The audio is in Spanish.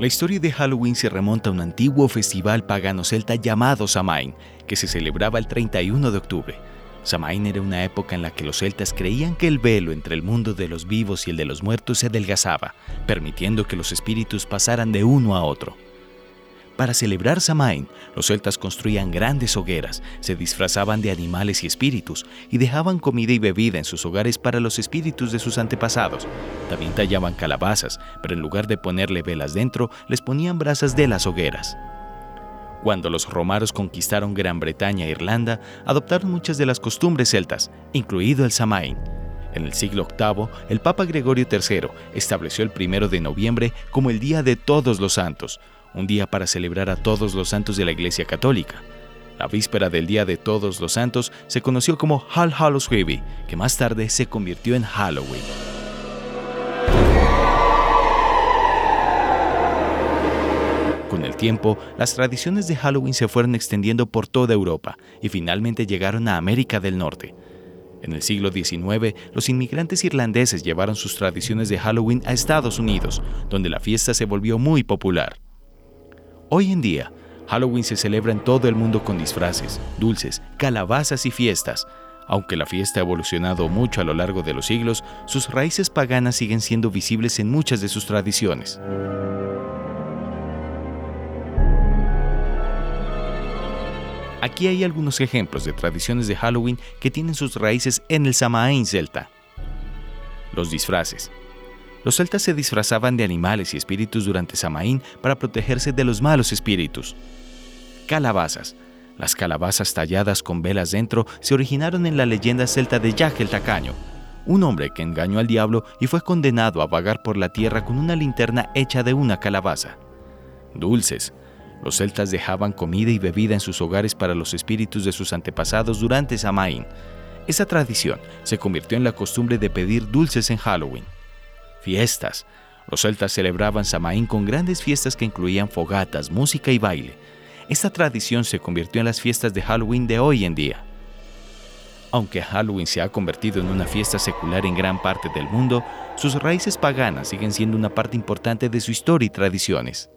La historia de Halloween se remonta a un antiguo festival pagano celta llamado Samain, que se celebraba el 31 de octubre. Samain era una época en la que los celtas creían que el velo entre el mundo de los vivos y el de los muertos se adelgazaba, permitiendo que los espíritus pasaran de uno a otro. Para celebrar Samain, los celtas construían grandes hogueras, se disfrazaban de animales y espíritus y dejaban comida y bebida en sus hogares para los espíritus de sus antepasados. También tallaban calabazas, pero en lugar de ponerle velas dentro, les ponían brasas de las hogueras. Cuando los romanos conquistaron Gran Bretaña e Irlanda, adoptaron muchas de las costumbres celtas, incluido el Samain. En el siglo VIII, el Papa Gregorio III estableció el primero de noviembre como el Día de Todos los Santos, un día para celebrar a todos los santos de la Iglesia Católica. La víspera del Día de Todos los Santos se conoció como All Hallows Eve, que más tarde se convirtió en Halloween. Con el tiempo, las tradiciones de Halloween se fueron extendiendo por toda Europa y finalmente llegaron a América del Norte. En el siglo XIX, los inmigrantes irlandeses llevaron sus tradiciones de Halloween a Estados Unidos, donde la fiesta se volvió muy popular. Hoy en día, Halloween se celebra en todo el mundo con disfraces, dulces, calabazas y fiestas. Aunque la fiesta ha evolucionado mucho a lo largo de los siglos, sus raíces paganas siguen siendo visibles en muchas de sus tradiciones. Aquí hay algunos ejemplos de tradiciones de Halloween que tienen sus raíces en el Samaín celta. Los disfraces. Los celtas se disfrazaban de animales y espíritus durante Samaín para protegerse de los malos espíritus. Calabazas. Las calabazas talladas con velas dentro se originaron en la leyenda celta de Jack el Tacaño, un hombre que engañó al diablo y fue condenado a vagar por la tierra con una linterna hecha de una calabaza. Dulces. Los celtas dejaban comida y bebida en sus hogares para los espíritus de sus antepasados durante Samaín. Esa tradición se convirtió en la costumbre de pedir dulces en Halloween. Fiestas. Los celtas celebraban Samaín con grandes fiestas que incluían fogatas, música y baile. Esta tradición se convirtió en las fiestas de Halloween de hoy en día. Aunque Halloween se ha convertido en una fiesta secular en gran parte del mundo, sus raíces paganas siguen siendo una parte importante de su historia y tradiciones.